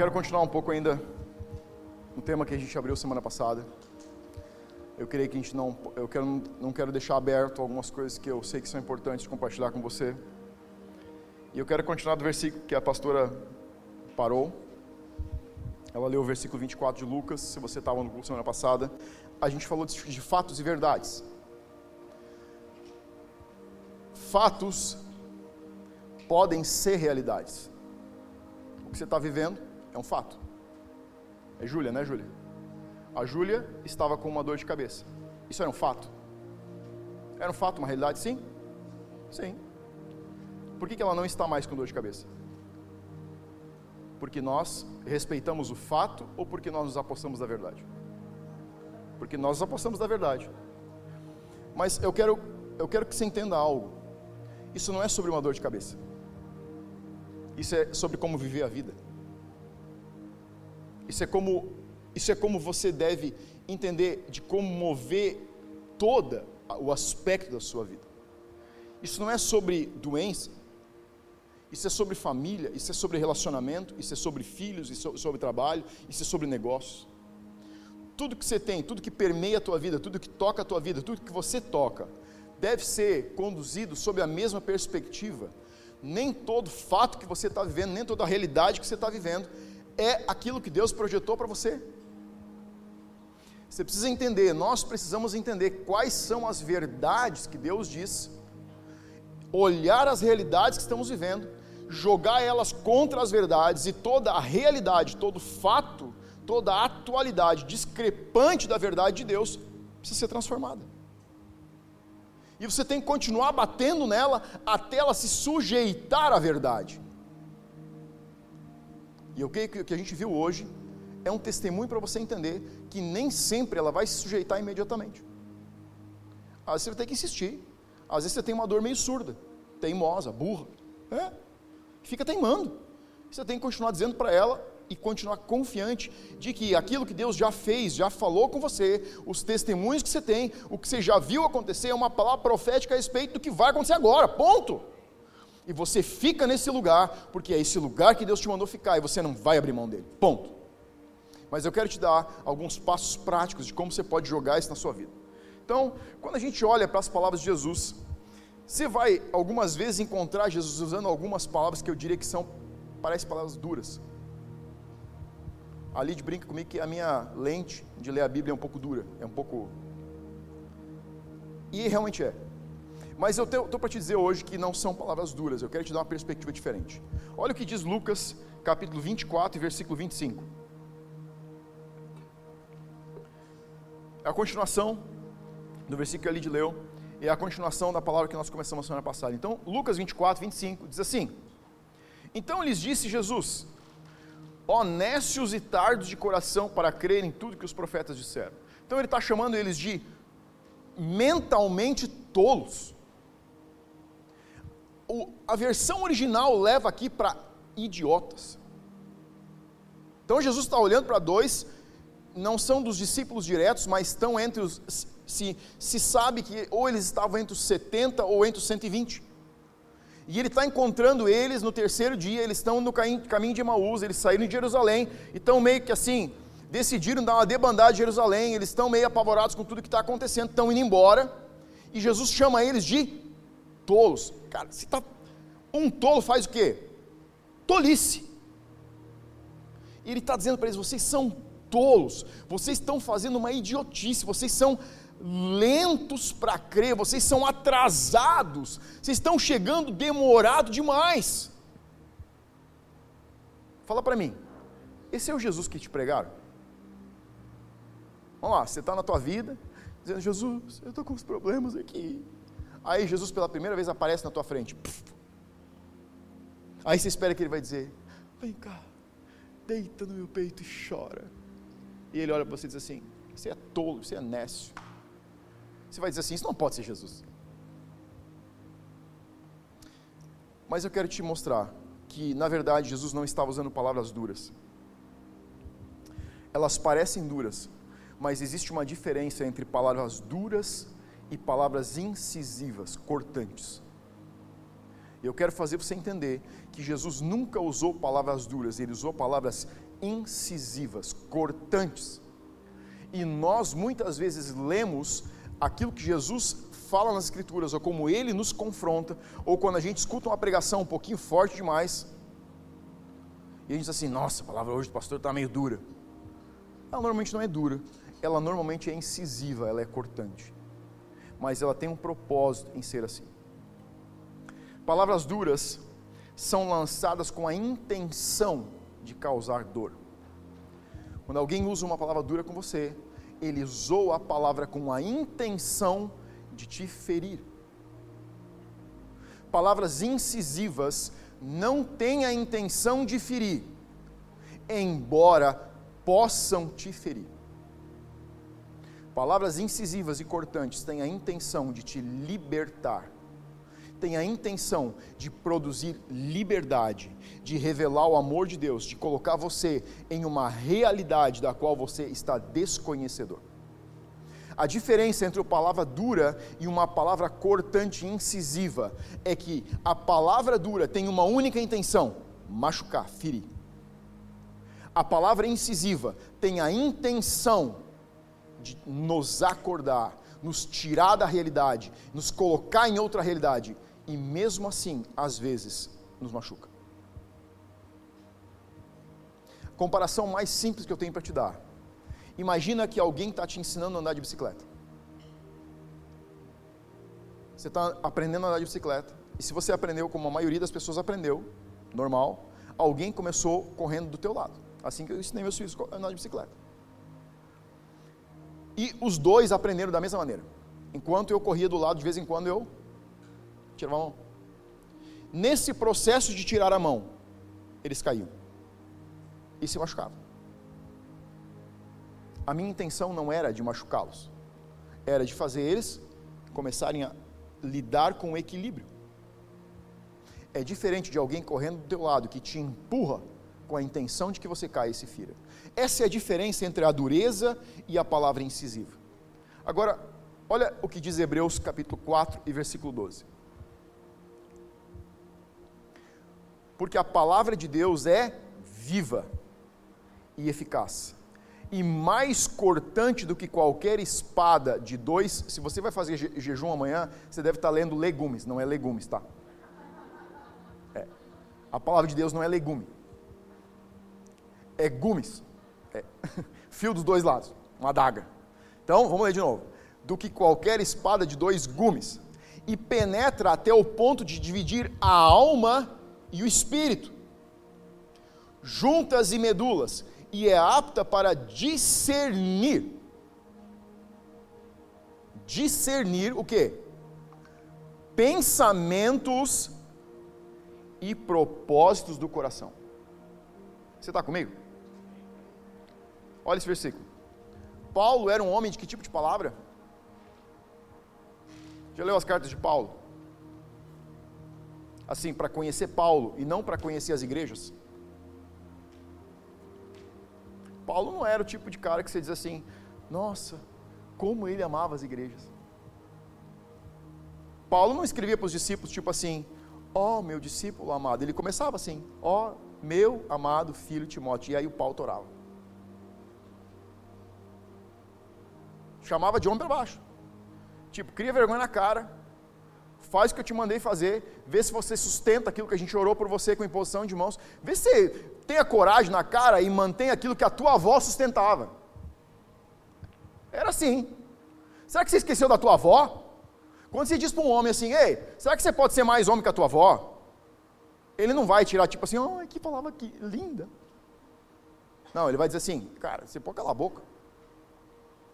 quero continuar um pouco ainda no tema que a gente abriu semana passada. Eu creio que a gente não, eu quero, não quero deixar aberto algumas coisas que eu sei que são importantes compartilhar com você. E eu quero continuar do versículo que a pastora parou. Ela leu o versículo 24 de Lucas, se você estava no curso semana passada. A gente falou de, de fatos e verdades. Fatos podem ser realidades. O que você está vivendo é um fato. É Júlia, né, Júlia? A Júlia estava com uma dor de cabeça. Isso era um fato? Era um fato, uma realidade, sim? Sim. Por que, ela não está mais com dor de cabeça? Porque nós respeitamos o fato ou porque nós nos apostamos da verdade? Porque nós nos apostamos da verdade. Mas eu quero, eu quero que você entenda algo. Isso não é sobre uma dor de cabeça. Isso é sobre como viver a vida. Isso é como, isso é como você deve entender de como mover todo o aspecto da sua vida. Isso não é sobre doença, isso é sobre família, isso é sobre relacionamento, isso é sobre filhos, isso é sobre trabalho, isso é sobre negócios. Tudo que você tem, tudo que permeia a tua vida, tudo que toca a tua vida, tudo que você toca, deve ser conduzido sob a mesma perspectiva. Nem todo fato que você está vivendo, nem toda a realidade que você está vivendo é aquilo que Deus projetou para você. Você precisa entender, nós precisamos entender quais são as verdades que Deus diz, olhar as realidades que estamos vivendo jogar elas contra as verdades e toda a realidade, todo fato, toda a atualidade discrepante da verdade de Deus precisa ser transformada. E você tem que continuar batendo nela até ela se sujeitar à verdade. E o que a gente viu hoje é um testemunho para você entender que nem sempre ela vai se sujeitar imediatamente. Às vezes você vai ter que insistir. Às vezes você tem uma dor meio surda, teimosa, burra. É, fica teimando. Você tem que continuar dizendo para ela e continuar confiante de que aquilo que Deus já fez, já falou com você, os testemunhos que você tem, o que você já viu acontecer é uma palavra profética a respeito do que vai acontecer agora. Ponto. E você fica nesse lugar, porque é esse lugar que Deus te mandou ficar e você não vai abrir mão dele. Ponto. Mas eu quero te dar alguns passos práticos de como você pode jogar isso na sua vida. Então, quando a gente olha para as palavras de Jesus, você vai algumas vezes encontrar Jesus usando algumas palavras que eu diria que são, parecem palavras duras. A Lid brinca comigo que a minha lente de ler a Bíblia é um pouco dura, é um pouco. E realmente é. Mas eu estou para te dizer hoje que não são palavras duras, eu quero te dar uma perspectiva diferente. Olha o que diz Lucas, capítulo 24, versículo 25. É a continuação do versículo que a Lid leu é a continuação da palavra que nós começamos a semana passada. Então, Lucas 24, 25 diz assim: Então lhes disse Jesus: Honestos e tardos de coração para crer em tudo que os profetas disseram. Então ele está chamando eles de mentalmente tolos. O, a versão original leva aqui para idiotas. Então Jesus está olhando para dois, não são dos discípulos diretos, mas estão entre os se, se sabe que ou eles estavam entre os 70 ou entre os 120. E ele está encontrando eles no terceiro dia, eles estão no caminho de Emaús, eles saíram de Jerusalém, e estão meio que assim, decidiram dar uma debandada de Jerusalém, eles estão meio apavorados com tudo que está acontecendo, estão indo embora, e Jesus chama eles de tolos. Cara, se tá, um tolo faz o quê? Tolice. E ele está dizendo para eles: vocês são tolos, vocês estão fazendo uma idiotice, vocês são lentos para crer, vocês são atrasados, vocês estão chegando demorado demais. Fala para mim, esse é o Jesus que te pregaram? Vamos lá, você está na tua vida, dizendo, Jesus, eu estou com uns problemas aqui. Aí Jesus pela primeira vez aparece na tua frente. Aí você espera que ele vai dizer, vem cá, deita no meu peito e chora. E ele olha para você e diz assim, você é tolo, você é nécio. Você vai dizer assim: Isso não pode ser Jesus. Mas eu quero te mostrar que, na verdade, Jesus não estava usando palavras duras. Elas parecem duras, mas existe uma diferença entre palavras duras e palavras incisivas, cortantes. Eu quero fazer você entender que Jesus nunca usou palavras duras, ele usou palavras incisivas, cortantes. E nós muitas vezes lemos aquilo que Jesus fala nas Escrituras, ou como ele nos confronta, ou quando a gente escuta uma pregação um pouquinho forte demais, e a gente diz assim: nossa, a palavra hoje do pastor está meio dura. Ela normalmente não é dura, ela normalmente é incisiva, ela é cortante. Mas ela tem um propósito em ser assim. Palavras duras são lançadas com a intenção de causar dor. Quando alguém usa uma palavra dura com você, ele usou a palavra com a intenção de te ferir. Palavras incisivas não têm a intenção de ferir, embora possam te ferir. Palavras incisivas e cortantes têm a intenção de te libertar, têm a intenção de produzir liberdade, de revelar o amor de Deus, de colocar você em uma realidade da qual você está desconhecedor. A diferença entre a palavra dura e uma palavra cortante incisiva é que a palavra dura tem uma única intenção: machucar, ferir. A palavra incisiva tem a intenção de nos acordar, nos tirar da realidade, nos colocar em outra realidade e mesmo assim, às vezes, nos machuca. Comparação mais simples que eu tenho para te dar Imagina que alguém está te ensinando a andar de bicicleta. Você está aprendendo a andar de bicicleta. E se você aprendeu como a maioria das pessoas aprendeu, normal, alguém começou correndo do teu lado. Assim que eu ensinei meus filhos a andar de bicicleta. E os dois aprenderam da mesma maneira. Enquanto eu corria do lado, de vez em quando eu tirava a mão. Nesse processo de tirar a mão, eles caíam e se machucavam a minha intenção não era de machucá-los, era de fazer eles começarem a lidar com o equilíbrio. É diferente de alguém correndo do teu lado que te empurra com a intenção de que você caia e se fira. Essa é a diferença entre a dureza e a palavra incisiva. Agora, olha o que diz Hebreus capítulo 4 e versículo 12. Porque a palavra de Deus é viva e eficaz e mais cortante do que qualquer espada de dois. Se você vai fazer je jejum amanhã, você deve estar lendo legumes, não é legumes, tá? É. A palavra de Deus não é legume, é gumes, é. fio dos dois lados, uma adaga. Então, vamos ler de novo. Do que qualquer espada de dois gumes, e penetra até o ponto de dividir a alma e o espírito, juntas e medulas, e é apta para discernir. Discernir o que? Pensamentos e propósitos do coração. Você está comigo? Olha esse versículo. Paulo era um homem de que tipo de palavra? Já leu as cartas de Paulo? Assim, para conhecer Paulo e não para conhecer as igrejas? Paulo não era o tipo de cara que você diz assim: nossa, como ele amava as igrejas. Paulo não escrevia para os discípulos tipo assim: ó oh, meu discípulo amado. Ele começava assim: ó oh, meu amado filho Timóteo. E aí o Paulo orava. Chamava de homem para baixo. Tipo, cria vergonha na cara, faz o que eu te mandei fazer, vê se você sustenta aquilo que a gente orou por você com imposição de mãos, vê se tenha coragem na cara e mantém aquilo que a tua avó sustentava. Era assim. Será que você esqueceu da tua avó? Quando você diz para um homem assim, ei, será que você pode ser mais homem que a tua avó? Ele não vai tirar tipo assim, oh, que palavra que linda. Não, ele vai dizer assim, cara, você pode calar a boca.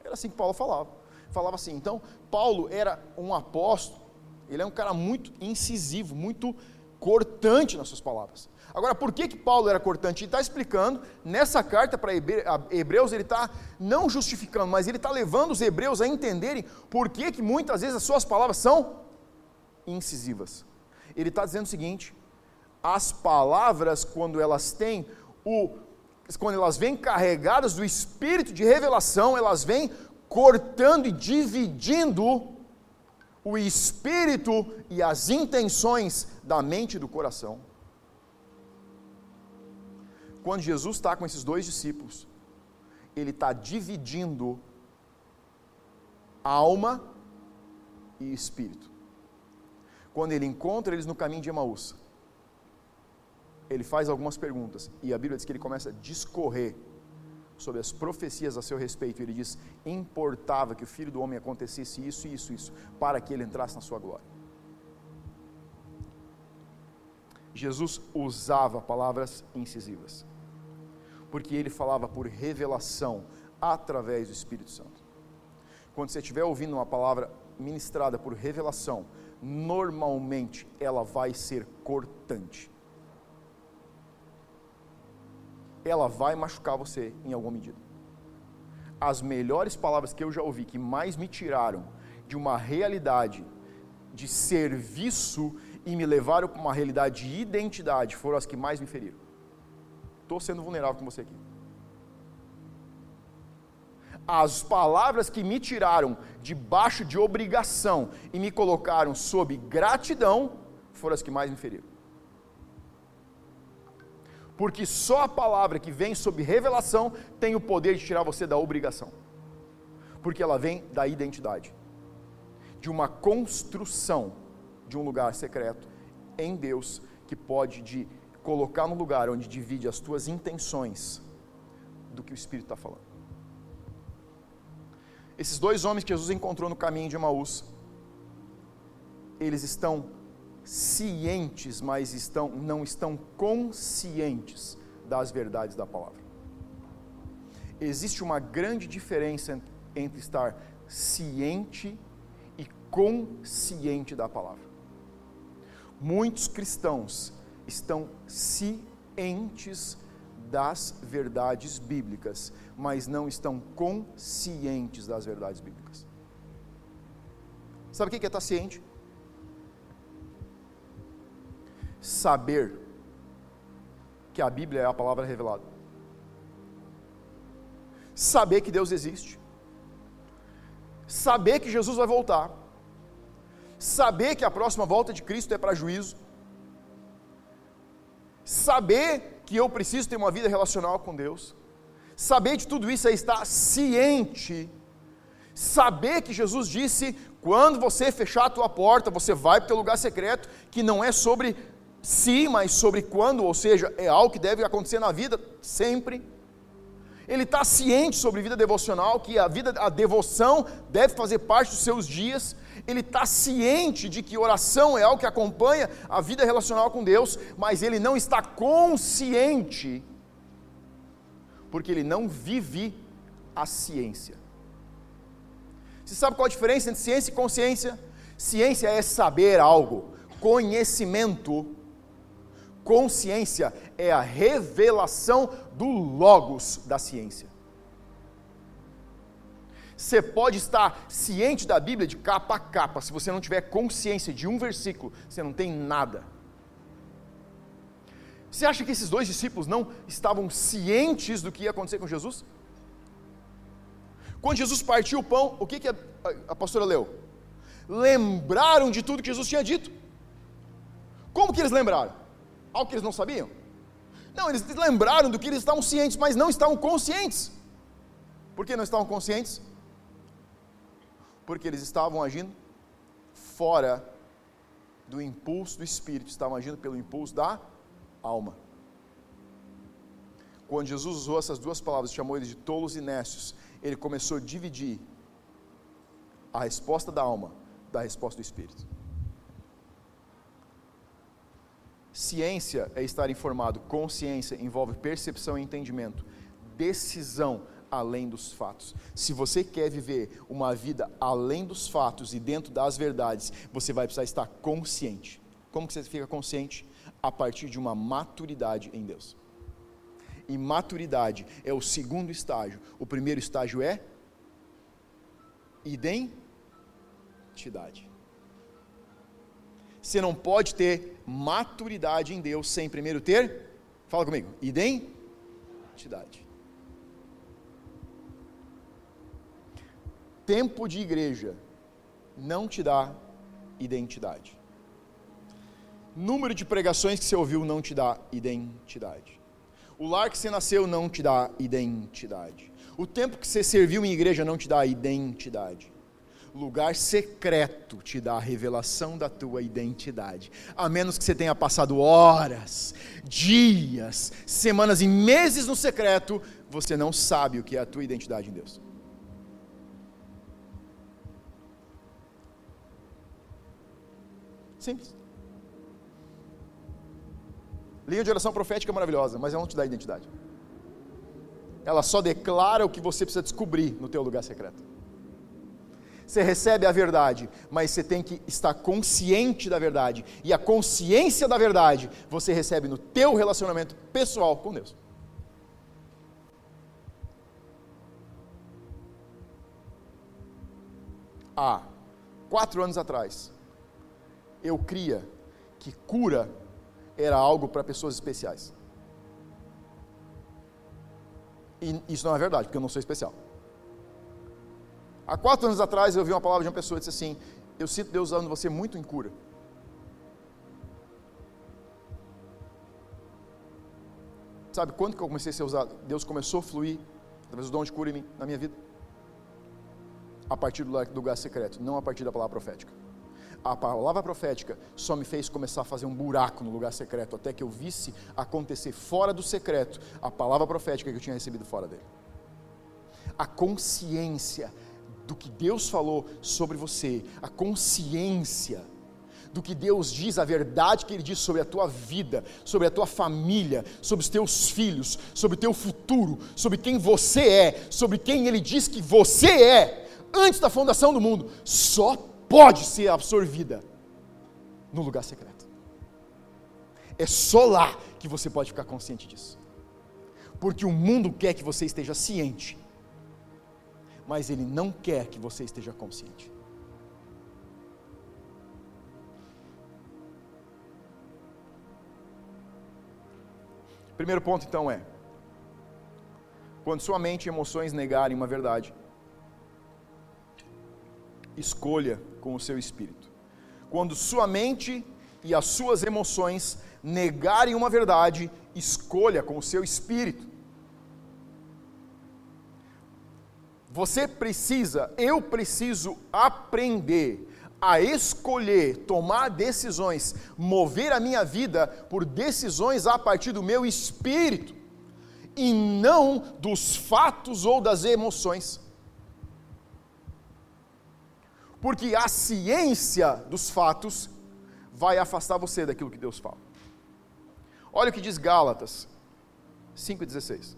Era assim que Paulo falava. Falava assim. Então, Paulo era um apóstolo ele é um cara muito incisivo, muito cortante nas suas palavras. Agora, por que, que Paulo era cortante? Ele está explicando, nessa carta para Hebreus, ele está não justificando, mas ele está levando os hebreus a entenderem por que, que muitas vezes as suas palavras são incisivas. Ele está dizendo o seguinte: as palavras, quando elas têm o. quando elas vêm carregadas do espírito de revelação, elas vêm cortando e dividindo o espírito e as intenções da mente e do coração. quando Jesus está com esses dois discípulos, ele está dividindo alma e espírito. Quando ele encontra eles no caminho de Emaús, ele faz algumas perguntas e a Bíblia diz que ele começa a discorrer sobre as profecias a seu respeito. Ele diz: importava que o filho do homem acontecesse isso, isso, isso, para que ele entrasse na sua glória. Jesus usava palavras incisivas, porque ele falava por revelação através do Espírito Santo. Quando você estiver ouvindo uma palavra ministrada por revelação, normalmente ela vai ser cortante. Ela vai machucar você em alguma medida. As melhores palavras que eu já ouvi, que mais me tiraram de uma realidade de serviço e me levaram para uma realidade de identidade, foram as que mais me feriram. Estou sendo vulnerável com você aqui. As palavras que me tiraram debaixo de obrigação e me colocaram sob gratidão foram as que mais me feriram. Porque só a palavra que vem sob revelação tem o poder de tirar você da obrigação. Porque ela vem da identidade, de uma construção de um lugar secreto em Deus que pode de colocar no lugar onde divide as tuas intenções do que o Espírito está falando. Esses dois homens que Jesus encontrou no caminho de Emaús, eles estão cientes, mas estão, não estão conscientes das verdades da palavra. Existe uma grande diferença entre estar ciente e consciente da palavra. Muitos cristãos estão cientes das verdades bíblicas, mas não estão conscientes das verdades bíblicas. Sabe o que é estar ciente? Saber que a Bíblia é a palavra revelada. Saber que Deus existe. Saber que Jesus vai voltar. Saber que a próxima volta de Cristo é para juízo. Saber que eu preciso ter uma vida relacional com Deus Saber de tudo isso é estar ciente. Saber que Jesus disse: quando você fechar a tua porta, você vai para o teu lugar secreto, que não é sobre si, mas sobre quando, ou seja, é algo que deve acontecer na vida sempre. Ele está ciente sobre vida devocional, que a vida, a devoção deve fazer parte dos seus dias. Ele está ciente de que oração é algo que acompanha a vida relacional com Deus, mas ele não está consciente porque ele não vive a ciência. Você sabe qual a diferença entre ciência e consciência? Ciência é saber algo, conhecimento. Consciência é a revelação do Logos da ciência. Você pode estar ciente da Bíblia de capa a capa, se você não tiver consciência de um versículo, você não tem nada. Você acha que esses dois discípulos não estavam cientes do que ia acontecer com Jesus? Quando Jesus partiu o pão, o que, que a, a, pastora leu? Lembraram de tudo que Jesus tinha dito. Como que eles lembraram? Algo que eles não sabiam? Não, eles lembraram do que eles estavam cientes, mas não estavam conscientes. Por que não estavam conscientes? Porque eles estavam agindo fora do impulso do Espírito, estavam agindo pelo impulso da alma. Quando Jesus usou essas duas palavras, chamou eles de tolos e nécios, ele começou a dividir a resposta da alma da resposta do espírito. Ciência é estar informado, consciência envolve percepção e entendimento, decisão além dos fatos. Se você quer viver uma vida além dos fatos e dentro das verdades, você vai precisar estar consciente. Como que você fica consciente? a partir de uma maturidade em Deus. E maturidade é o segundo estágio. O primeiro estágio é identidade. Você não pode ter maturidade em Deus sem primeiro ter, fala comigo, identidade. Tempo de igreja não te dá identidade número de pregações que você ouviu não te dá identidade. O lar que você nasceu não te dá identidade. O tempo que você serviu em igreja não te dá identidade. Lugar secreto te dá a revelação da tua identidade. A menos que você tenha passado horas, dias, semanas e meses no secreto, você não sabe o que é a tua identidade em Deus. Simples. Linha de oração profética é maravilhosa, mas ela não te dá identidade. Ela só declara o que você precisa descobrir no teu lugar secreto. Você recebe a verdade, mas você tem que estar consciente da verdade. E a consciência da verdade você recebe no teu relacionamento pessoal com Deus. Há quatro anos atrás, eu cria que cura era algo para pessoas especiais. E isso não é verdade, porque eu não sou especial. Há quatro anos atrás eu ouvi uma palavra de uma pessoa que disse assim: Eu sinto Deus usando você muito em cura. Sabe quando que eu comecei a ser usado? Deus começou a fluir através do dom de cura em mim, na minha vida? A partir do lugar secreto, não a partir da palavra profética a palavra profética só me fez começar a fazer um buraco no lugar secreto, até que eu visse acontecer fora do secreto a palavra profética que eu tinha recebido fora dele. A consciência do que Deus falou sobre você, a consciência do que Deus diz, a verdade que Ele diz sobre a tua vida, sobre a tua família, sobre os teus filhos, sobre o teu futuro, sobre quem você é, sobre quem Ele diz que você é, antes da fundação do mundo, só pode ser absorvida no lugar secreto. É só lá que você pode ficar consciente disso. Porque o mundo quer que você esteja ciente, mas ele não quer que você esteja consciente. Primeiro ponto então é: quando sua mente e emoções negarem uma verdade, escolha com o seu espírito. Quando sua mente e as suas emoções negarem uma verdade, escolha com o seu espírito. Você precisa, eu preciso aprender a escolher, tomar decisões, mover a minha vida por decisões a partir do meu espírito e não dos fatos ou das emoções. porque a ciência dos fatos vai afastar você daquilo que Deus fala. Olha o que diz Gálatas 5,16.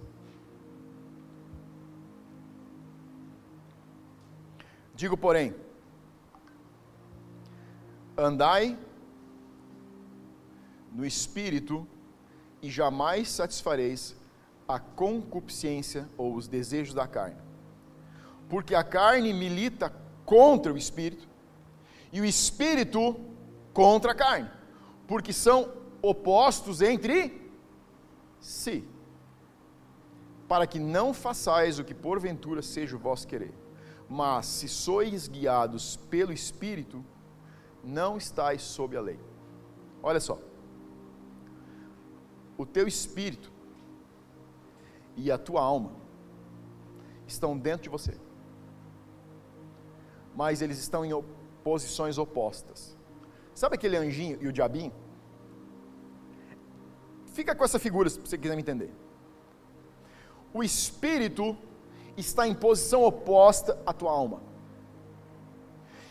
Digo, porém, andai no espírito e jamais satisfareis a concupiscência ou os desejos da carne. Porque a carne milita contra o espírito e o espírito contra a carne, porque são opostos entre si, para que não façais o que porventura seja o vosso querer. Mas se sois guiados pelo espírito, não estáis sob a lei. Olha só. O teu espírito e a tua alma estão dentro de você mas eles estão em posições opostas. Sabe aquele anjinho e o diabinho? Fica com essa figura se você quiser me entender. O espírito está em posição oposta à tua alma.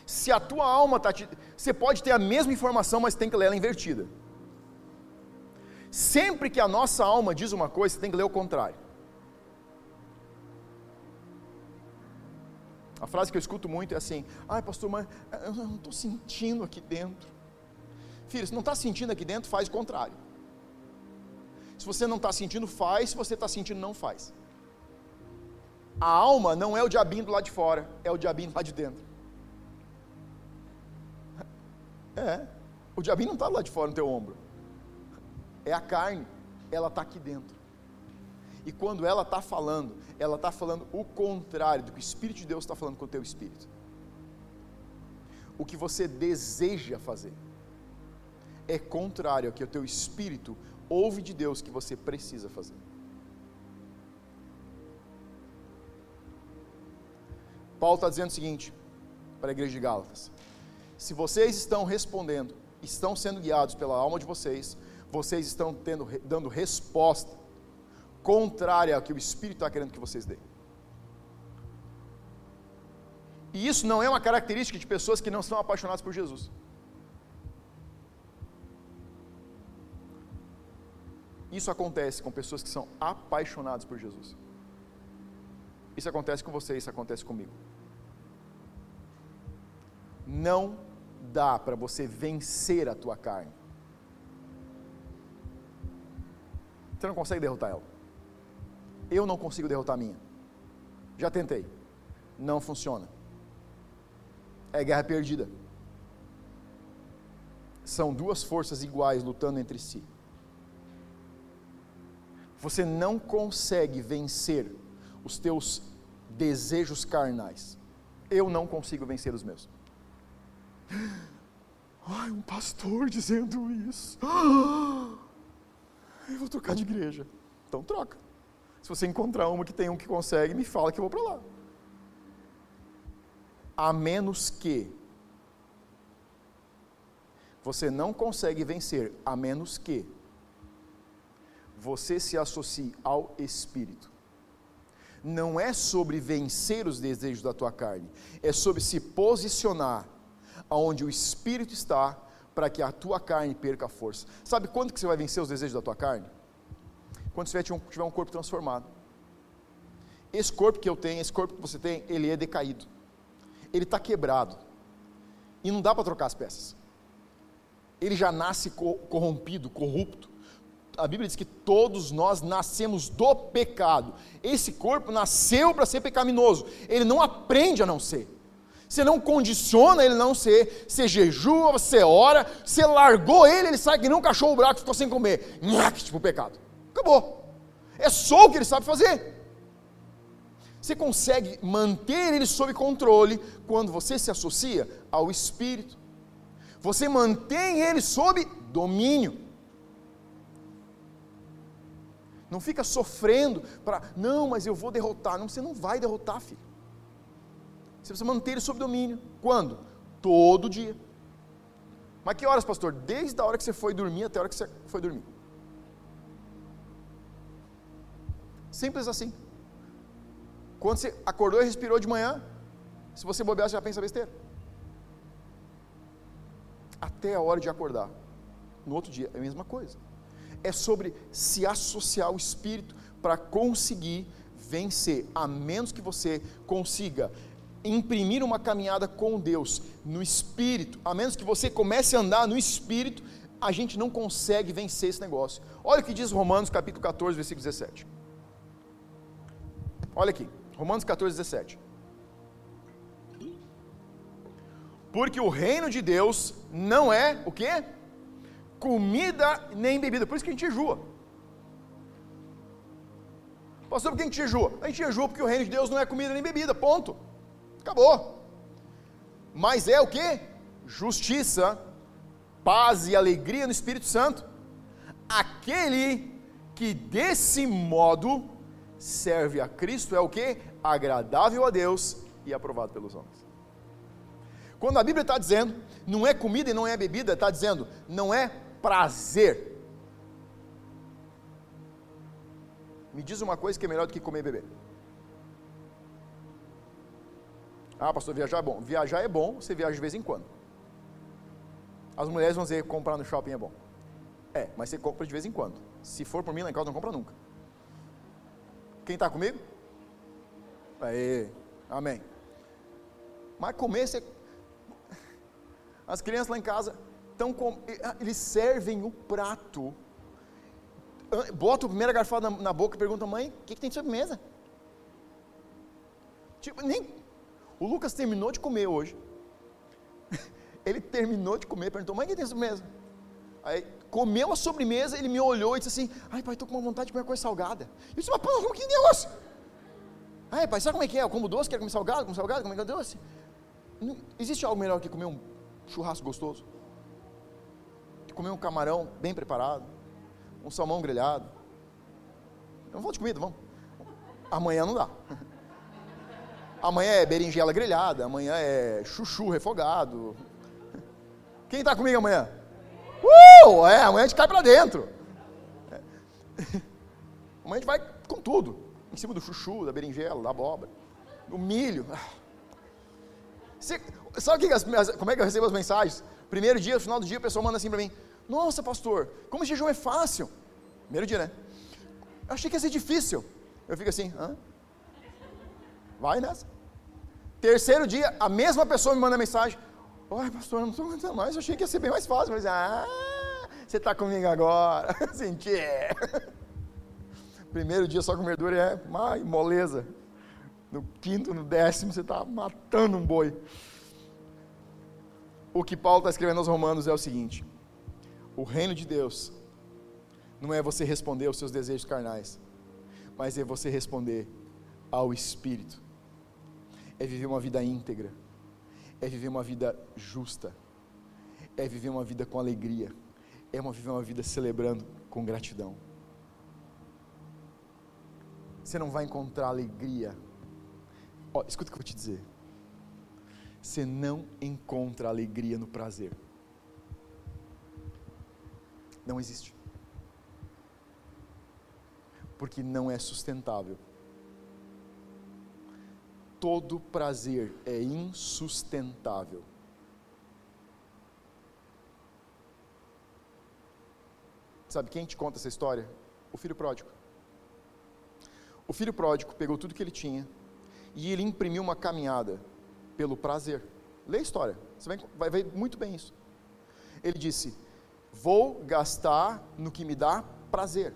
Se a tua alma está. Te... Você pode ter a mesma informação, mas tem que ler ela invertida. Sempre que a nossa alma diz uma coisa, você tem que ler o contrário. A frase que eu escuto muito é assim: ai, pastor, mas eu não estou sentindo aqui dentro. Filho, se não está sentindo aqui dentro, faz o contrário. Se você não está sentindo, faz. Se você está sentindo, não faz. A alma não é o diabinho do lado de fora, é o diabinho lá de dentro. É, o diabinho não está lá de fora no teu ombro. É a carne, ela está aqui dentro. E quando ela está falando, ela está falando o contrário do que o Espírito de Deus está falando com o teu espírito. O que você deseja fazer é contrário ao que o teu espírito ouve de Deus que você precisa fazer. Paulo está dizendo o seguinte para a igreja de Gálatas: se vocês estão respondendo, estão sendo guiados pela alma de vocês, vocês estão tendo, dando resposta contrária ao que o Espírito está querendo que vocês deem. E isso não é uma característica de pessoas que não são apaixonadas por Jesus. Isso acontece com pessoas que são apaixonadas por Jesus. Isso acontece com você, isso acontece comigo. Não dá para você vencer a tua carne. Você não consegue derrotar ela. Eu não consigo derrotar a minha. Já tentei. Não funciona. É guerra perdida. São duas forças iguais lutando entre si. Você não consegue vencer os teus desejos carnais. Eu não consigo vencer os meus. Ai, um pastor dizendo isso. Eu vou trocar de igreja. Então troca. Se você encontrar uma que tem um que consegue, me fala que eu vou para lá. A menos que você não consegue vencer, a menos que você se associe ao Espírito. Não é sobre vencer os desejos da tua carne, é sobre se posicionar aonde o Espírito está para que a tua carne perca força. Sabe quando que você vai vencer os desejos da tua carne? Quando você tiver um corpo transformado. Esse corpo que eu tenho, esse corpo que você tem, ele é decaído. Ele está quebrado. E não dá para trocar as peças. Ele já nasce corrompido, corrupto a Bíblia diz que todos nós nascemos do pecado. Esse corpo nasceu para ser pecaminoso. Ele não aprende a não ser. Você não condiciona ele a não ser. Você jejua, você ora, você largou ele, ele sai que um cachorro bravo que ficou sem comer. Nhaque, tipo pecado. Acabou. É só o que ele sabe fazer. Você consegue manter ele sob controle quando você se associa ao Espírito. Você mantém ele sob domínio. Não fica sofrendo para, não, mas eu vou derrotar. Não, você não vai derrotar, filho. Você precisa manter ele sob domínio. Quando? Todo dia. Mas que horas, pastor? Desde a hora que você foi dormir até a hora que você foi dormir. Simples assim. Quando você acordou e respirou de manhã, se você bobear, você já pensa besteira. Até a hora de acordar. No outro dia, é a mesma coisa é sobre se associar ao Espírito para conseguir vencer, a menos que você consiga imprimir uma caminhada com Deus no Espírito, a menos que você comece a andar no Espírito, a gente não consegue vencer esse negócio. Olha o que diz Romanos capítulo 14, versículo 17. Olha aqui, Romanos 14, 17. Porque o reino de Deus não é o quê? Comida nem bebida. Por isso que a gente jejua. Pastor, por que a gente jejua? A gente jejua porque o reino de Deus não é comida nem bebida, ponto. Acabou. Mas é o que? Justiça, paz e alegria no Espírito Santo. Aquele que desse modo serve a Cristo é o que? Agradável a Deus e aprovado pelos homens. Quando a Bíblia está dizendo, não é comida e não é bebida, está dizendo, não é prazer. Me diz uma coisa que é melhor do que comer e beber. Ah, pastor, viajar é bom. Viajar é bom, você viaja de vez em quando. As mulheres vão dizer comprar no shopping é bom. É, mas você compra de vez em quando. Se for por mim, lá em casa não compra nunca. Quem está comigo? Aê, amém. Mas comer, você... As crianças lá em casa, então, ah, eles servem o prato. Bota a primeira garfada na, boca e pergunta, mãe, o que, que tem de sobremesa? Tipo, nem. O Lucas terminou de comer hoje. ele terminou de comer, perguntou, mãe, o que tem de sobremesa? Aí, comeu a sobremesa, ele me olhou e disse assim, ai pai, estou com uma vontade de comer coisa salgada. Eu disse, mas pô, que negócio? Ai pai, sabe como é que é? Eu como doce, quero comer salgado, como salgado, como é que é doce? existe algo melhor que comer um churrasco gostoso? Comer um camarão bem preparado, um salmão grelhado. Não vou de comida, vamos. Amanhã não dá. Amanhã é berinjela grelhada, amanhã é chuchu refogado. Quem está comigo amanhã? Uh, é, amanhã a gente cai para dentro. É. Amanhã a gente vai com tudo. Em cima do chuchu, da berinjela, da abóbora, do milho. Você, sabe que, como é que eu recebo as mensagens? Primeiro dia, final do dia, a pessoa manda assim para mim: Nossa, pastor, como esse jejum é fácil. Primeiro dia, né? Eu achei que ia ser difícil. Eu fico assim: Hã? Vai nessa. Terceiro dia, a mesma pessoa me manda mensagem: Oi, pastor, não estou aguentando mais. Eu achei que ia ser bem mais fácil. Mas, ah, você está comigo agora. Senti. É. Primeiro dia só com verdura é ai, moleza. No quinto, no décimo, você está matando um boi. O que Paulo está escrevendo aos Romanos é o seguinte: o reino de Deus não é você responder aos seus desejos carnais, mas é você responder ao Espírito. É viver uma vida íntegra, é viver uma vida justa, é viver uma vida com alegria, é uma, viver uma vida celebrando com gratidão. Você não vai encontrar alegria. Ó, escuta o que eu vou te dizer. Você não encontra alegria no prazer. Não existe porque não é sustentável. Todo prazer é insustentável. Sabe quem te conta essa história? O filho pródigo. O filho pródigo pegou tudo que ele tinha e ele imprimiu uma caminhada pelo prazer. Lê a história, você vai, vai ver muito bem isso. Ele disse: Vou gastar no que me dá prazer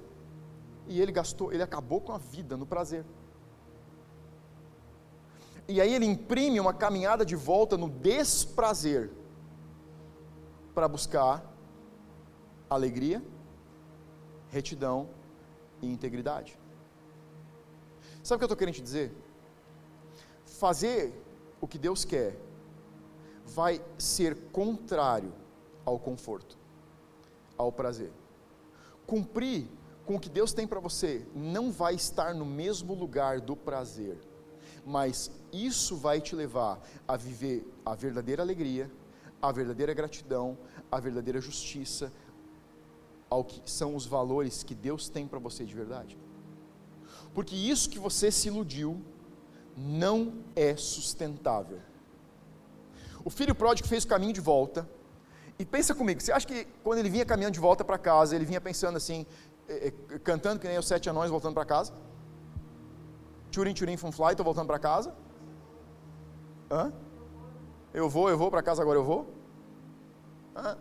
e ele gastou, ele acabou com a vida no prazer. E aí ele imprime uma caminhada de volta no desprazer para buscar alegria, retidão e integridade. Sabe o que eu estou querendo te dizer? Fazer o que Deus quer vai ser contrário ao conforto, ao prazer. Cumprir com o que Deus tem para você, não vai estar no mesmo lugar do prazer, mas isso vai te levar a viver a verdadeira alegria, a verdadeira gratidão, a verdadeira justiça, ao que são os valores que Deus tem para você de verdade. Porque isso que você se iludiu não é sustentável. O filho pródigo fez o caminho de volta. E pensa comigo, você acha que quando ele vinha caminhando de volta para casa, ele vinha pensando assim: é, é, cantando que nem os sete anões voltando para casa? Tchurim, tchurim, funfly, estou voltando para casa? Hã? Eu vou, eu vou para casa agora, eu vou? Hã?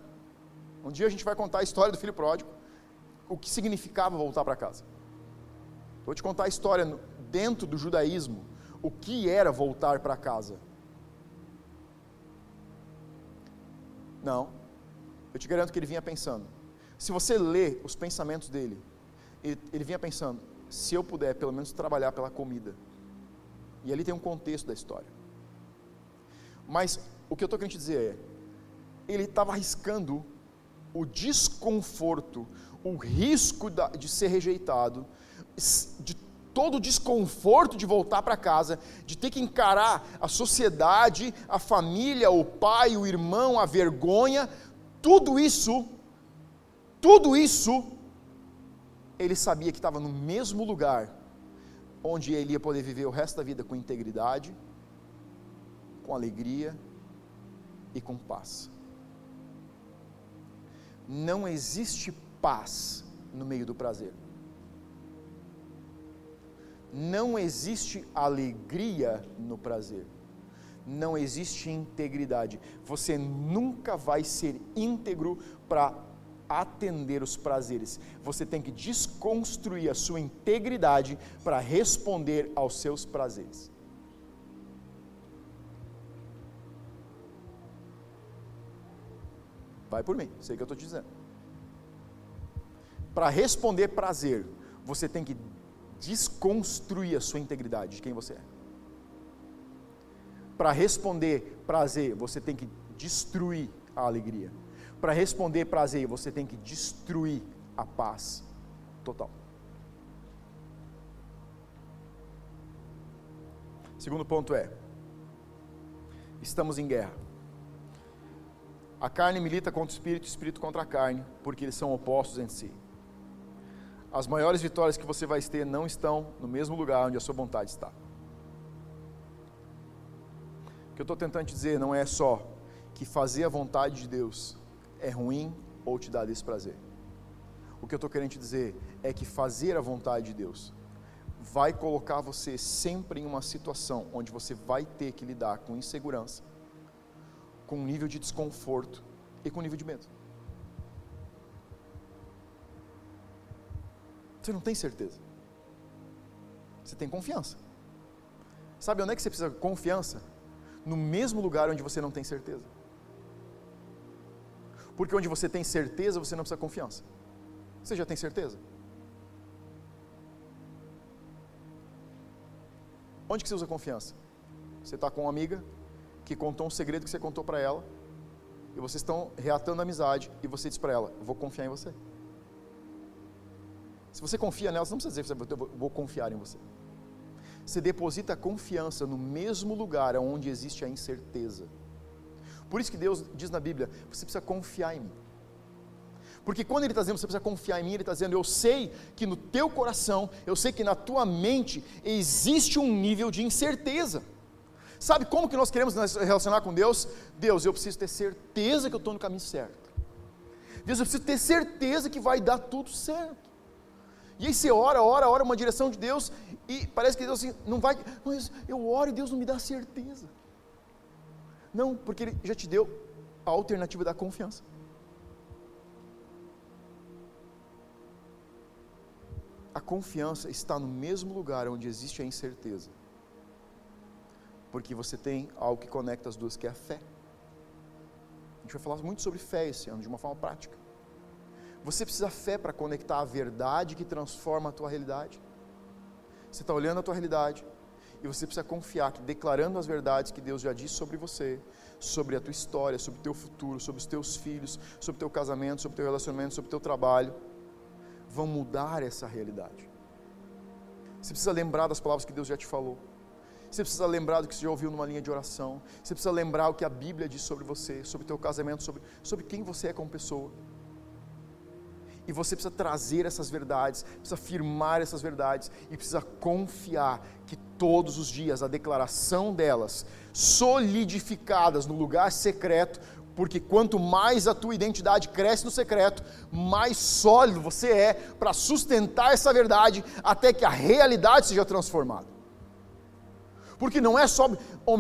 Um dia a gente vai contar a história do filho pródigo, o que significava voltar para casa. Vou te contar a história dentro do judaísmo, o que era voltar para casa. Não, eu te garanto que ele vinha pensando: se você lê os pensamentos dele, ele, ele vinha pensando: se eu puder pelo menos trabalhar pela comida. E ali tem um contexto da história. Mas o que eu estou querendo te dizer é: ele estava arriscando o desconforto, o risco de ser rejeitado, de todo o desconforto de voltar para casa, de ter que encarar a sociedade, a família, o pai, o irmão, a vergonha, tudo isso tudo isso, ele sabia que estava no mesmo lugar onde ele ia poder viver o resto da vida com integridade, com alegria e com paz. Não existe paz no meio do prazer. Não existe alegria no prazer. Não existe integridade. Você nunca vai ser íntegro para atender os prazeres. Você tem que desconstruir a sua integridade para responder aos seus prazeres. Vai por mim, sei o que eu estou te dizendo. Para responder prazer, você tem que desconstruir a sua integridade de quem você é. Para responder prazer, você tem que destruir a alegria. Para responder prazer, você tem que destruir a paz total. Segundo ponto é: estamos em guerra. A carne milita contra o espírito, o espírito contra a carne, porque eles são opostos entre si. As maiores vitórias que você vai ter não estão no mesmo lugar onde a sua vontade está. Que eu estou tentando te dizer não é só que fazer a vontade de Deus é ruim ou te dá desprazer. O que eu estou querendo te dizer é que fazer a vontade de Deus vai colocar você sempre em uma situação onde você vai ter que lidar com insegurança, com um nível de desconforto e com um nível de medo. Você não tem certeza. Você tem confiança. Sabe onde é que você precisa de confiança? No mesmo lugar onde você não tem certeza. Porque onde você tem certeza, você não precisa confiança. Você já tem certeza? Onde que você usa confiança? Você está com uma amiga que contou um segredo que você contou para ela, e vocês estão reatando a amizade, e você diz para ela: Vou confiar em você. Se você confia nela, você não precisa dizer: vou confiar em você. Você deposita a confiança no mesmo lugar onde existe a incerteza. Por isso que Deus diz na Bíblia: Você precisa confiar em mim. Porque quando ele está dizendo você precisa confiar em mim, ele está dizendo eu sei que no teu coração, eu sei que na tua mente existe um nível de incerteza. Sabe como que nós queremos nos relacionar com Deus? Deus, eu preciso ter certeza que eu estou no caminho certo. Deus, eu preciso ter certeza que vai dar tudo certo. E aí você ora, ora, ora uma direção de Deus e parece que Deus assim, não vai, mas eu oro e Deus não me dá certeza. Não, porque Ele já te deu a alternativa da confiança. A confiança está no mesmo lugar onde existe a incerteza porque você tem algo que conecta as duas, que é a fé. A gente vai falar muito sobre fé esse ano, de uma forma prática. Você precisa fé para conectar a verdade que transforma a tua realidade. Você está olhando a tua realidade e você precisa confiar que declarando as verdades que Deus já disse sobre você, sobre a tua história, sobre o teu futuro, sobre os teus filhos, sobre o teu casamento, sobre o teu relacionamento, sobre o teu trabalho, vão mudar essa realidade. Você precisa lembrar das palavras que Deus já te falou. Você precisa lembrar do que você já ouviu numa linha de oração. Você precisa lembrar o que a Bíblia diz sobre você, sobre o teu casamento, sobre, sobre quem você é como pessoa. E você precisa trazer essas verdades, precisa firmar essas verdades e precisa confiar que todos os dias a declaração delas, solidificadas no lugar secreto, porque quanto mais a tua identidade cresce no secreto, mais sólido você é para sustentar essa verdade até que a realidade seja transformada porque não é só,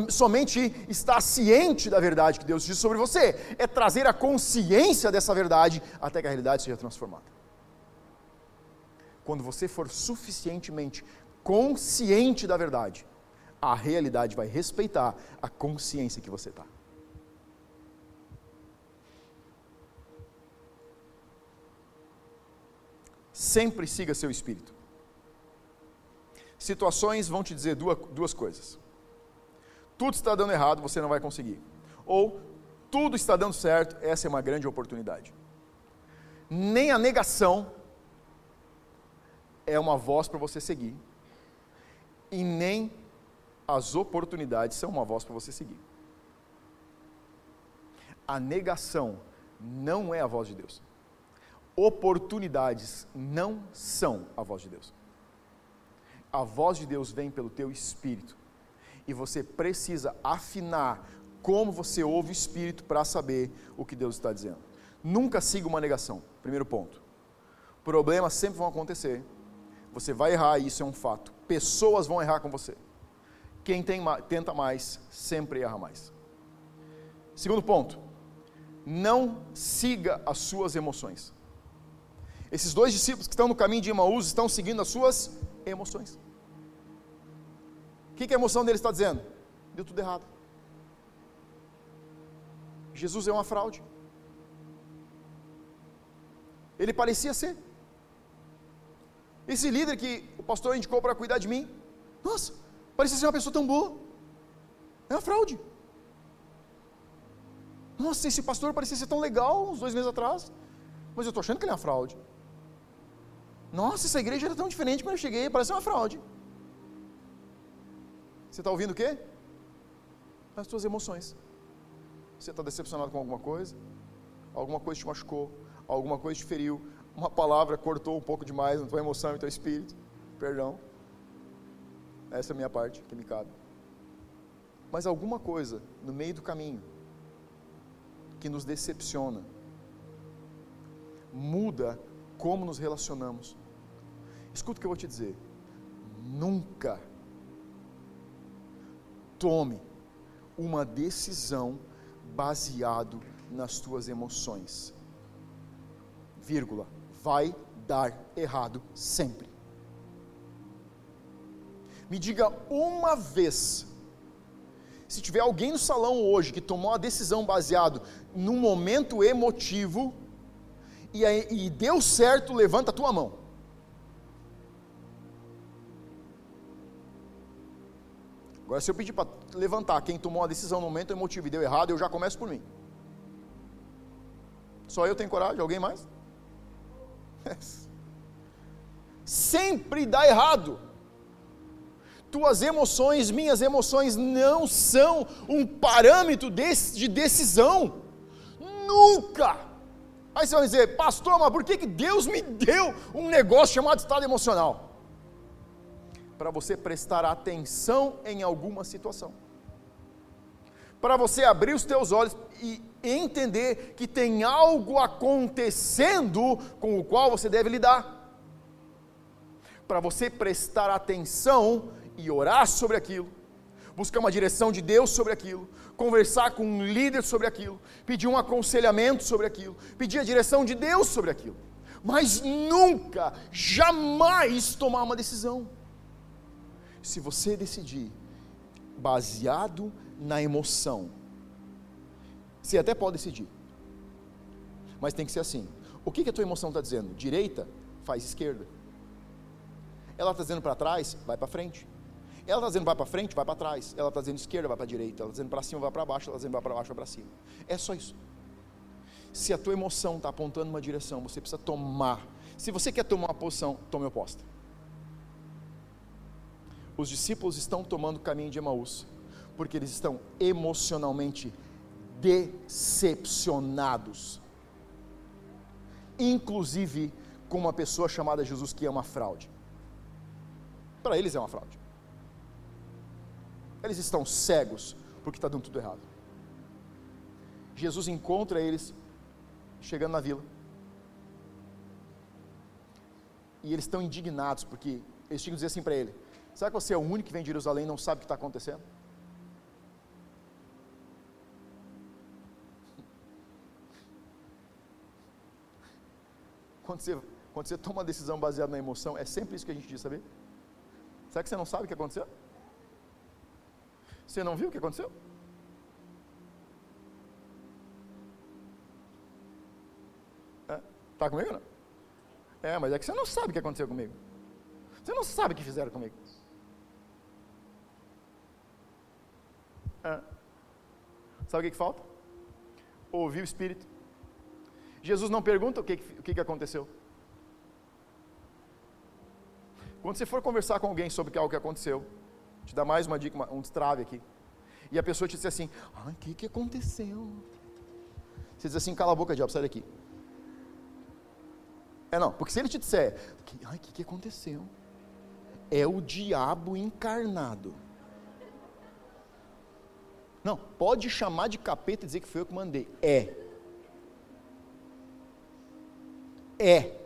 somente estar ciente da verdade que Deus diz sobre você, é trazer a consciência dessa verdade até que a realidade seja transformada. Quando você for suficientemente consciente da verdade, a realidade vai respeitar a consciência que você está. Sempre siga seu espírito situações vão te dizer duas, duas coisas. Tudo está dando errado, você não vai conseguir. Ou tudo está dando certo, essa é uma grande oportunidade. Nem a negação é uma voz para você seguir, e nem as oportunidades são uma voz para você seguir. A negação não é a voz de Deus. Oportunidades não são a voz de Deus a voz de Deus vem pelo teu espírito. E você precisa afinar como você ouve o espírito para saber o que Deus está dizendo. Nunca siga uma negação. Primeiro ponto. Problemas sempre vão acontecer. Você vai errar, isso é um fato. Pessoas vão errar com você. Quem tem, tenta mais sempre erra mais. Segundo ponto. Não siga as suas emoções. Esses dois discípulos que estão no caminho de Emaús estão seguindo as suas emoções. Que, que a emoção dele está dizendo? Deu tudo errado. Jesus é uma fraude. Ele parecia ser. Esse líder que o pastor indicou para cuidar de mim, nossa, parecia ser uma pessoa tão boa. É uma fraude. Nossa, esse pastor parecia ser tão legal uns dois meses atrás, mas eu estou achando que ele é uma fraude. Nossa, essa igreja era tão diferente quando eu cheguei, parece uma fraude. Você está ouvindo o quê? As suas emoções. Você está decepcionado com alguma coisa? Alguma coisa te machucou? Alguma coisa te feriu? Uma palavra cortou um pouco demais na tua emoção e no teu espírito? Perdão. Essa é a minha parte que me cabe. Mas alguma coisa no meio do caminho que nos decepciona muda como nos relacionamos. Escuta o que eu vou te dizer. Nunca tome uma decisão baseado nas tuas emoções. Vírgula. Vai dar errado sempre. Me diga uma vez. Se tiver alguém no salão hoje que tomou uma decisão baseado num momento emotivo e, e deu certo, levanta a tua mão. Agora, se eu pedir para levantar quem tomou a decisão no momento emotivo e deu errado, eu já começo por mim. Só eu tenho coragem? Alguém mais? Sempre dá errado. Tuas emoções, minhas emoções não são um parâmetro de decisão. Nunca. Aí você vai dizer, pastor, mas por que, que Deus me deu um negócio chamado estado emocional? Para você prestar atenção em alguma situação. Para você abrir os teus olhos e entender que tem algo acontecendo com o qual você deve lidar. Para você prestar atenção e orar sobre aquilo, buscar uma direção de Deus sobre aquilo, conversar com um líder sobre aquilo, pedir um aconselhamento sobre aquilo, pedir a direção de Deus sobre aquilo, mas nunca, jamais tomar uma decisão se você decidir baseado na emoção, você até pode decidir, mas tem que ser assim. O que, que a tua emoção está dizendo? Direita, faz esquerda. Ela está dizendo para trás, vai para frente. Ela está dizendo vai para frente, vai para trás. Ela está dizendo esquerda, vai para direita. Ela está dizendo para cima, vai para baixo. Ela está dizendo vai para baixo, vai para cima. É só isso. Se a tua emoção está apontando uma direção, você precisa tomar. Se você quer tomar uma posição, tome oposta os discípulos estão tomando o caminho de Emaús, porque eles estão emocionalmente decepcionados, inclusive com uma pessoa chamada Jesus que é uma fraude. Para eles é uma fraude. Eles estão cegos porque está dando tudo errado. Jesus encontra eles chegando na vila. E eles estão indignados porque eles tinham que dizer assim para ele: Será que você é o único que vem de Jerusalém e não sabe o que está acontecendo? Quando você, quando você toma uma decisão baseada na emoção, é sempre isso que a gente diz, sabe? Será que você não sabe o que aconteceu? Você não viu o que aconteceu? É, tá comigo não? É, mas é que você não sabe o que aconteceu comigo. Você não sabe o que fizeram comigo. É. Sabe o que, que falta? Ouvir o Espírito. Jesus não pergunta o que, o que, que aconteceu. Quando você for conversar com alguém sobre algo que aconteceu, te dá mais uma dica, uma, um destrave aqui. E a pessoa te diz assim: Ai, o que, que aconteceu? Você diz assim: cala a boca, diabo, sai daqui. É não, porque se ele te disser: Ai, o que, que aconteceu? É o diabo encarnado. Não, pode chamar de capeta e dizer que foi eu que mandei. É. É.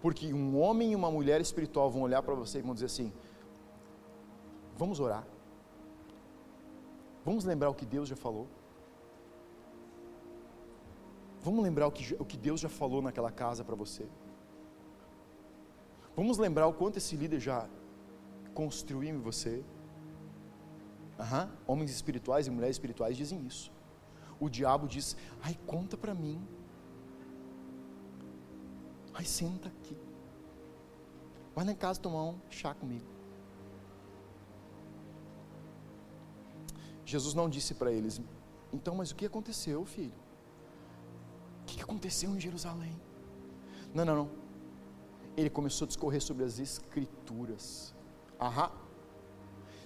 Porque um homem e uma mulher espiritual vão olhar para você e vão dizer assim: vamos orar. Vamos lembrar o que Deus já falou. Vamos lembrar o que, o que Deus já falou naquela casa para você. Vamos lembrar o quanto esse líder já construiu em você. Uhum. Homens espirituais e mulheres espirituais dizem isso. O diabo diz: ai, conta para mim. Ai, senta aqui. Vai lá em casa tomar um chá comigo. Jesus não disse para eles: então, mas o que aconteceu, filho? O que aconteceu em Jerusalém? Não, não, não. Ele começou a discorrer sobre as Escrituras. Aham.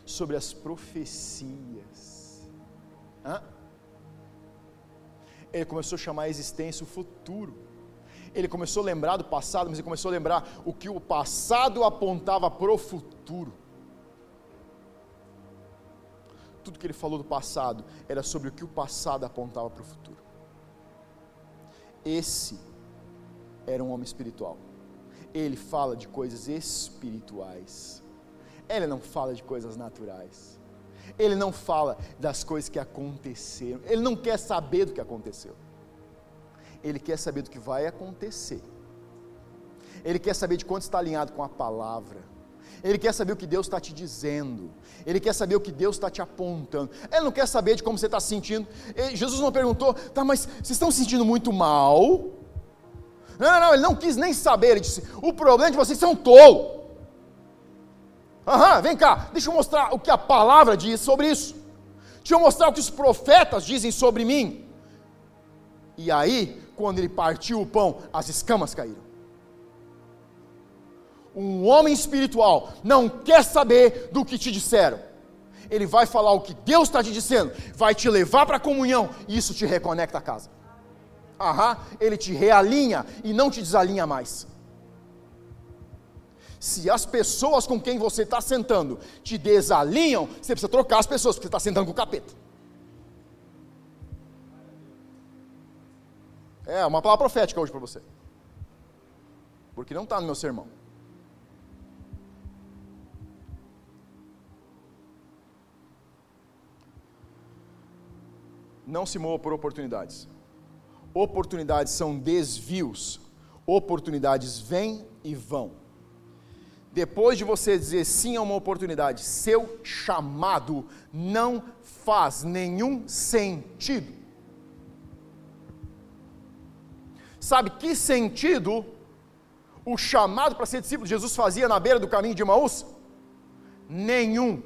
Sobre as profecias. Hã? Ele começou a chamar a existência o futuro. Ele começou a lembrar do passado, mas ele começou a lembrar o que o passado apontava para o futuro. Tudo que ele falou do passado era sobre o que o passado apontava para o futuro. Esse era um homem espiritual. Ele fala de coisas espirituais. Ele não fala de coisas naturais. Ele não fala das coisas que aconteceram. Ele não quer saber do que aconteceu. Ele quer saber do que vai acontecer. Ele quer saber de quanto está alinhado com a palavra. Ele quer saber o que Deus está te dizendo. Ele quer saber o que Deus está te apontando. Ele não quer saber de como você está se sentindo. Jesus não perguntou, tá, mas vocês estão se sentindo muito mal? Não, não, não, ele não quis nem saber. Ele disse: o problema é de vocês são tolo. Aham, vem cá, deixa eu mostrar o que a palavra diz sobre isso. Deixa eu mostrar o que os profetas dizem sobre mim. E aí, quando ele partiu o pão, as escamas caíram. Um homem espiritual não quer saber do que te disseram. Ele vai falar o que Deus está te dizendo, vai te levar para a comunhão, e isso te reconecta a casa. Aham, ele te realinha e não te desalinha mais. Se as pessoas com quem você está sentando te desalinham, você precisa trocar as pessoas, porque você está sentando com o capeta. É uma palavra profética hoje para você. Porque não está no meu sermão. Não se mova por oportunidades. Oportunidades são desvios. Oportunidades vêm e vão. Depois de você dizer sim a uma oportunidade, seu chamado não faz nenhum sentido. Sabe que sentido o chamado para ser discípulo de Jesus fazia na beira do caminho de Maús? Nenhum.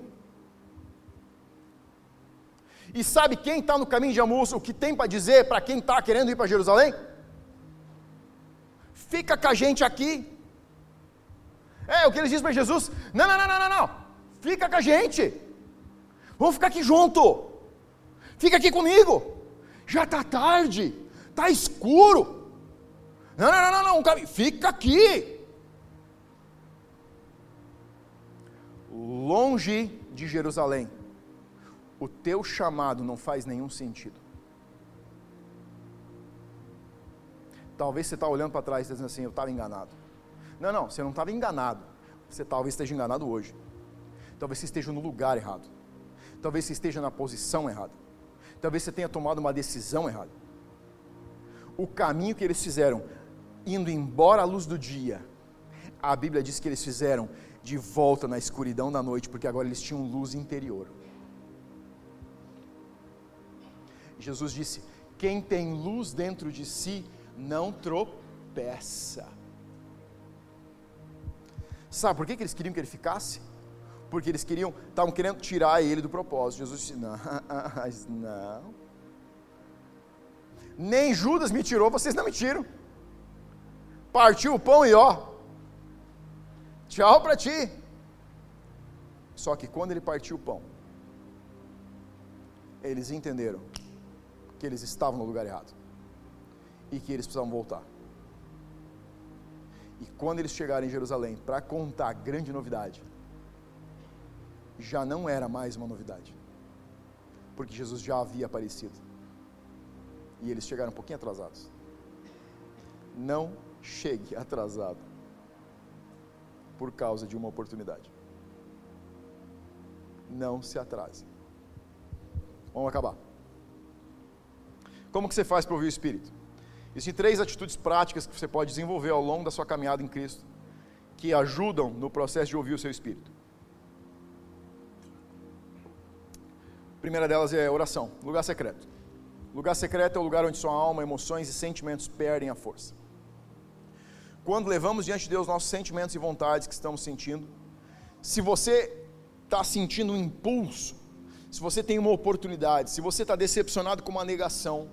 E sabe quem está no caminho de Amus, o que tem para dizer para quem está querendo ir para Jerusalém? Fica com a gente aqui. É o que eles dizem para Jesus: não, não, não, não, não, não, fica com a gente. Vamos ficar aqui junto. Fica aqui comigo. Já está tarde, está escuro. Não, não, não, não, não, fica aqui. Longe de Jerusalém o teu chamado não faz nenhum sentido. Talvez você está olhando para trás e dizendo assim, eu estava enganado. Não, não, você não estava enganado. Você talvez esteja enganado hoje. Talvez você esteja no lugar errado. Talvez você esteja na posição errada. Talvez você tenha tomado uma decisão errada. O caminho que eles fizeram, indo embora à luz do dia, a Bíblia diz que eles fizeram de volta na escuridão da noite, porque agora eles tinham luz interior. Jesus disse: Quem tem luz dentro de si não tropeça. Sabe por que, que eles queriam que ele ficasse? Porque eles queriam, estavam querendo tirar ele do propósito. Jesus disse: Não, não. Nem Judas me tirou, vocês não me tiram. Partiu o pão e ó, tchau para ti. Só que quando ele partiu o pão, eles entenderam que eles estavam no lugar errado e que eles precisavam voltar. E quando eles chegaram em Jerusalém para contar a grande novidade, já não era mais uma novidade, porque Jesus já havia aparecido e eles chegaram um pouquinho atrasados. Não chegue atrasado por causa de uma oportunidade. Não se atrase. Vamos acabar. Como que você faz para ouvir o Espírito? Existem três atitudes práticas que você pode desenvolver ao longo da sua caminhada em Cristo, que ajudam no processo de ouvir o seu Espírito. A primeira delas é oração, lugar secreto. Lugar secreto é o lugar onde sua alma, emoções e sentimentos perdem a força. Quando levamos diante de Deus nossos sentimentos e vontades que estamos sentindo, se você está sentindo um impulso, se você tem uma oportunidade, se você está decepcionado com uma negação,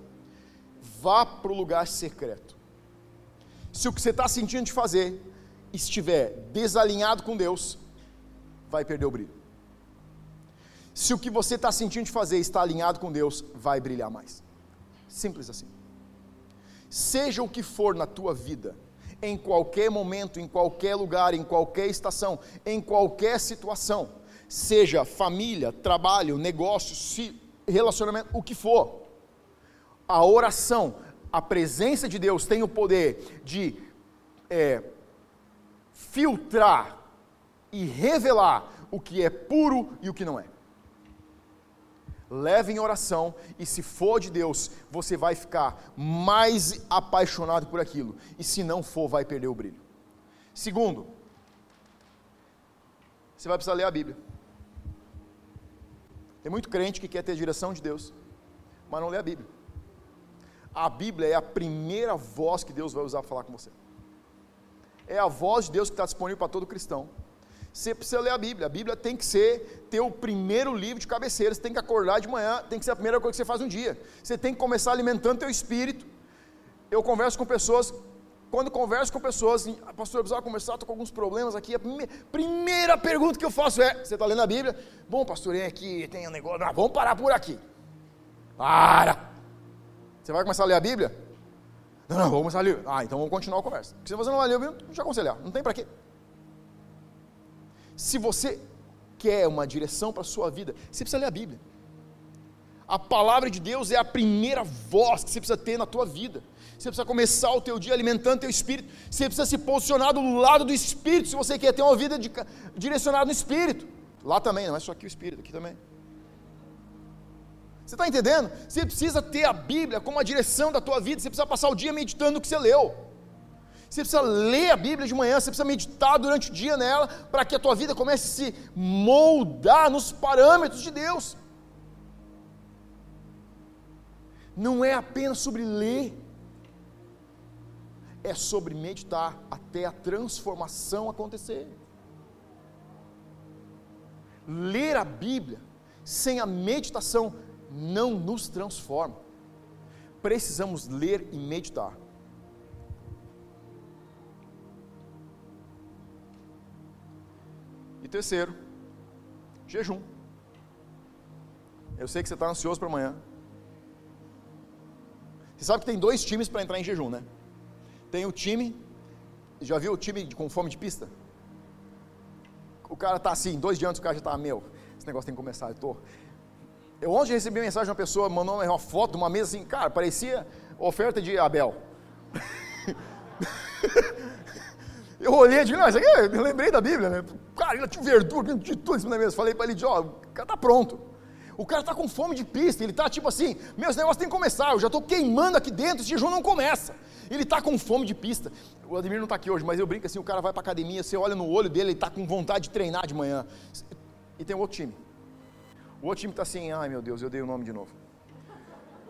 vá para o lugar secreto. Se o que você está sentindo de fazer estiver desalinhado com Deus, vai perder o brilho. Se o que você está sentindo de fazer está alinhado com Deus, vai brilhar mais. Simples assim. Seja o que for na tua vida, em qualquer momento, em qualquer lugar, em qualquer estação, em qualquer situação, seja família, trabalho, negócio, relacionamento, o que for, a oração, a presença de Deus tem o poder de é, filtrar e revelar o que é puro e o que não é. Leve em oração, e se for de Deus, você vai ficar mais apaixonado por aquilo, e se não for, vai perder o brilho. Segundo, você vai precisar ler a Bíblia. Tem muito crente que quer ter a direção de Deus, mas não lê a Bíblia. A Bíblia é a primeira voz que Deus vai usar para falar com você. É a voz de Deus que está disponível para todo cristão. Você precisa ler a Bíblia. A Bíblia tem que ser teu primeiro livro de cabeceira. Você tem que acordar de manhã, tem que ser a primeira coisa que você faz um dia. Você tem que começar alimentando teu espírito. Eu converso com pessoas, quando converso com pessoas, ah, pastor, eu precisava conversar, estou com alguns problemas aqui. A primeira pergunta que eu faço é: você está lendo a Bíblia? Bom, pastor, é aqui, tem um negócio. Vamos parar por aqui. Para! Você vai começar a ler a Bíblia? Não, não, vamos começar a ler. Ah, então vamos continuar a conversa. Porque se você não vai ler a Bíblia, não te aconselhar. Não tem para quê. Se você quer uma direção para a sua vida, você precisa ler a Bíblia. A palavra de Deus é a primeira voz que você precisa ter na tua vida. Você precisa começar o teu dia alimentando teu espírito. Você precisa se posicionar do lado do espírito se você quer ter uma vida de, direcionada no espírito. Lá também, não é só aqui o espírito, aqui também. Você está entendendo? Você precisa ter a Bíblia como a direção da tua vida. Você precisa passar o dia meditando no que você leu. Você precisa ler a Bíblia de manhã, você precisa meditar durante o dia nela, para que a tua vida comece a se moldar nos parâmetros de Deus. Não é apenas sobre ler, é sobre meditar até a transformação acontecer. Ler a Bíblia sem a meditação não nos transforma. Precisamos ler e meditar. E terceiro, jejum. Eu sei que você está ansioso para amanhã. Você sabe que tem dois times para entrar em jejum, né? Tem o time, já viu o time com fome de pista? O cara tá assim, dois dias antes o cara já tá, meu, esse negócio tem que começar, eu tô. Eu ontem recebi mensagem de uma pessoa, mandou uma foto de uma mesa assim, cara, parecia oferta de Abel. Eu olhei e disse, não, isso aqui eu lembrei da Bíblia, né? Cara, ele tinha verdura, tinha tudo isso na mesa. Falei para ele, ó, o cara tá pronto. O cara tá com fome de pista, ele tá tipo assim, meus negócios têm que começar, eu já estou queimando aqui dentro, esse jejum não começa. Ele tá com fome de pista. O Ademir não está aqui hoje, mas eu brinco assim, o cara vai para academia, você olha no olho dele, ele está com vontade de treinar de manhã. E tem outro time. O outro time está assim, ai meu Deus, eu dei o nome de novo.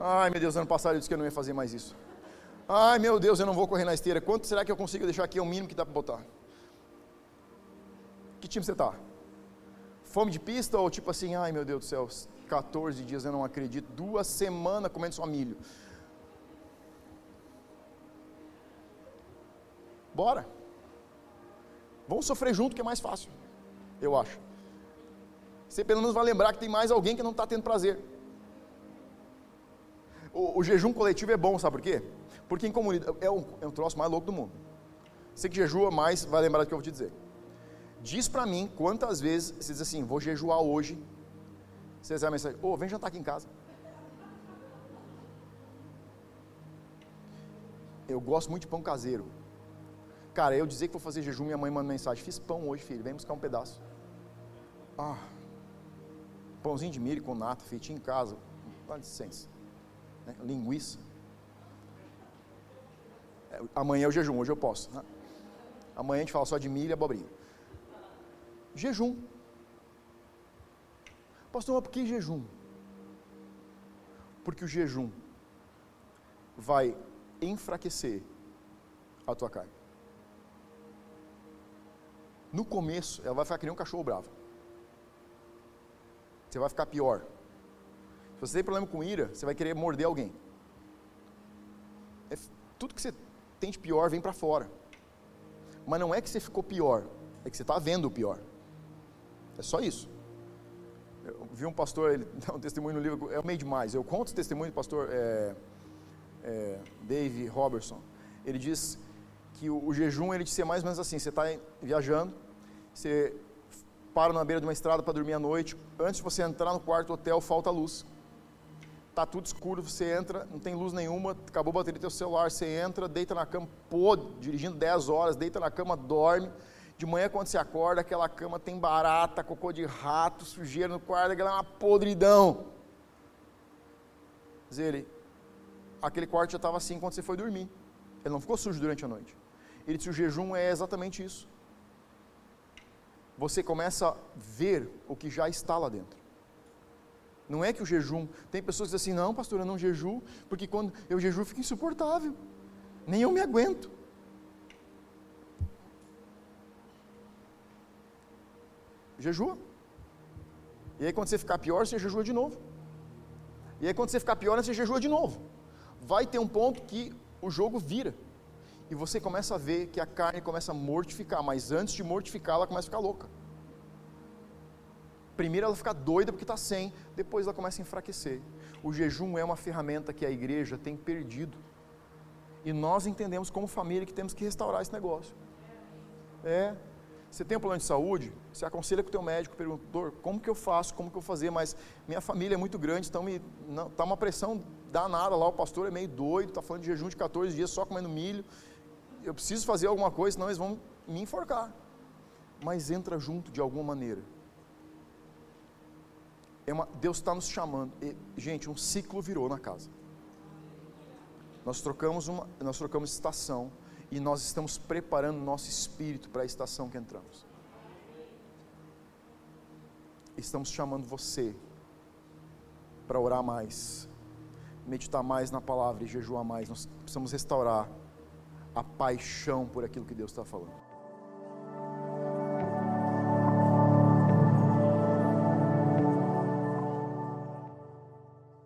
Ai meu Deus, ano passado eu disse que eu não ia fazer mais isso. Ai meu Deus, eu não vou correr na esteira. Quanto será que eu consigo deixar aqui? É o mínimo que dá para botar. Que time você está? Fome de pista ou tipo assim, ai meu Deus do céu, 14 dias eu não acredito, duas semanas comendo só milho. Bora. Vamos sofrer junto que é mais fácil, eu acho. Você pelo menos vai lembrar que tem mais alguém que não está tendo prazer. O, o, jejum coletivo é bom, sabe por quê? Porque em comunidade é um, é um troço mais louco do mundo. Você que jejua mais vai lembrar do que eu vou te dizer. Diz para mim quantas vezes você diz assim, vou jejuar hoje. Você recebe a mensagem, ô, oh, vem jantar aqui em casa. Eu gosto muito de pão caseiro. Cara, eu dizer que vou fazer jejum, minha mãe manda mensagem, fiz pão hoje, filho, vem buscar um pedaço. Ah, pãozinho de milho com nata, feitinho em casa, dá licença. Né? Linguiça. É, amanhã é o jejum, hoje eu posso. Né? Amanhã a gente fala só de milho e abobrinha. Jejum. Pastor, mas por que jejum? Porque o jejum vai enfraquecer a tua carne. No começo, ela vai ficar que nem um cachorro bravo. Você vai ficar pior. Se você tem problema com ira, você vai querer morder alguém. É, tudo que você tem de pior vem para fora. Mas não é que você ficou pior, é que você está vendo o pior. É só isso. Eu vi um pastor, ele dá um testemunho no livro, o meio demais. Eu conto o testemunho do pastor é, é, Dave Robertson. Ele diz que o, o jejum ele ser mais ou menos assim: você está viajando, você para na beira de uma estrada para dormir à noite, antes de você entrar no quarto do hotel, falta luz. Tá tudo escuro, você entra, não tem luz nenhuma, acabou a bateria do teu celular, você entra, deita na cama, pô, dirigindo 10 horas, deita na cama, dorme. De manhã, quando você acorda, aquela cama tem barata, cocô de rato, sujeira no quarto, aquela é uma podridão. Diz ele, aquele quarto já estava assim quando você foi dormir. Ele não ficou sujo durante a noite. Ele disse: o jejum é exatamente isso. Você começa a ver o que já está lá dentro. Não é que o jejum. Tem pessoas que dizem assim: não, pastor, eu não jejuo, porque quando eu jejuo fica insuportável. Nem eu me aguento. Jejua. E aí quando você ficar pior, você jejua de novo. E aí quando você ficar pior, você jejua de novo. Vai ter um ponto que o jogo vira. E você começa a ver que a carne começa a mortificar, mas antes de mortificar, ela começa a ficar louca. Primeiro ela fica doida porque está sem, depois ela começa a enfraquecer. O jejum é uma ferramenta que a igreja tem perdido. E nós entendemos como família que temos que restaurar esse negócio. É. Você tem um plano de saúde, você aconselha com o teu médico, pergunta, doutor, como que eu faço, como que eu fazer, mas minha família é muito grande, então tá uma pressão danada lá, o pastor é meio doido, está falando de jejum de 14 dias só comendo milho, eu preciso fazer alguma coisa, senão eles vão me enforcar. Mas entra junto de alguma maneira. É uma, Deus está nos chamando. E, gente, um ciclo virou na casa. Nós trocamos, uma, nós trocamos estação e nós estamos preparando nosso espírito para a estação que entramos. Estamos chamando você para orar mais, meditar mais na palavra e jejuar mais. Nós precisamos restaurar a paixão por aquilo que Deus está falando.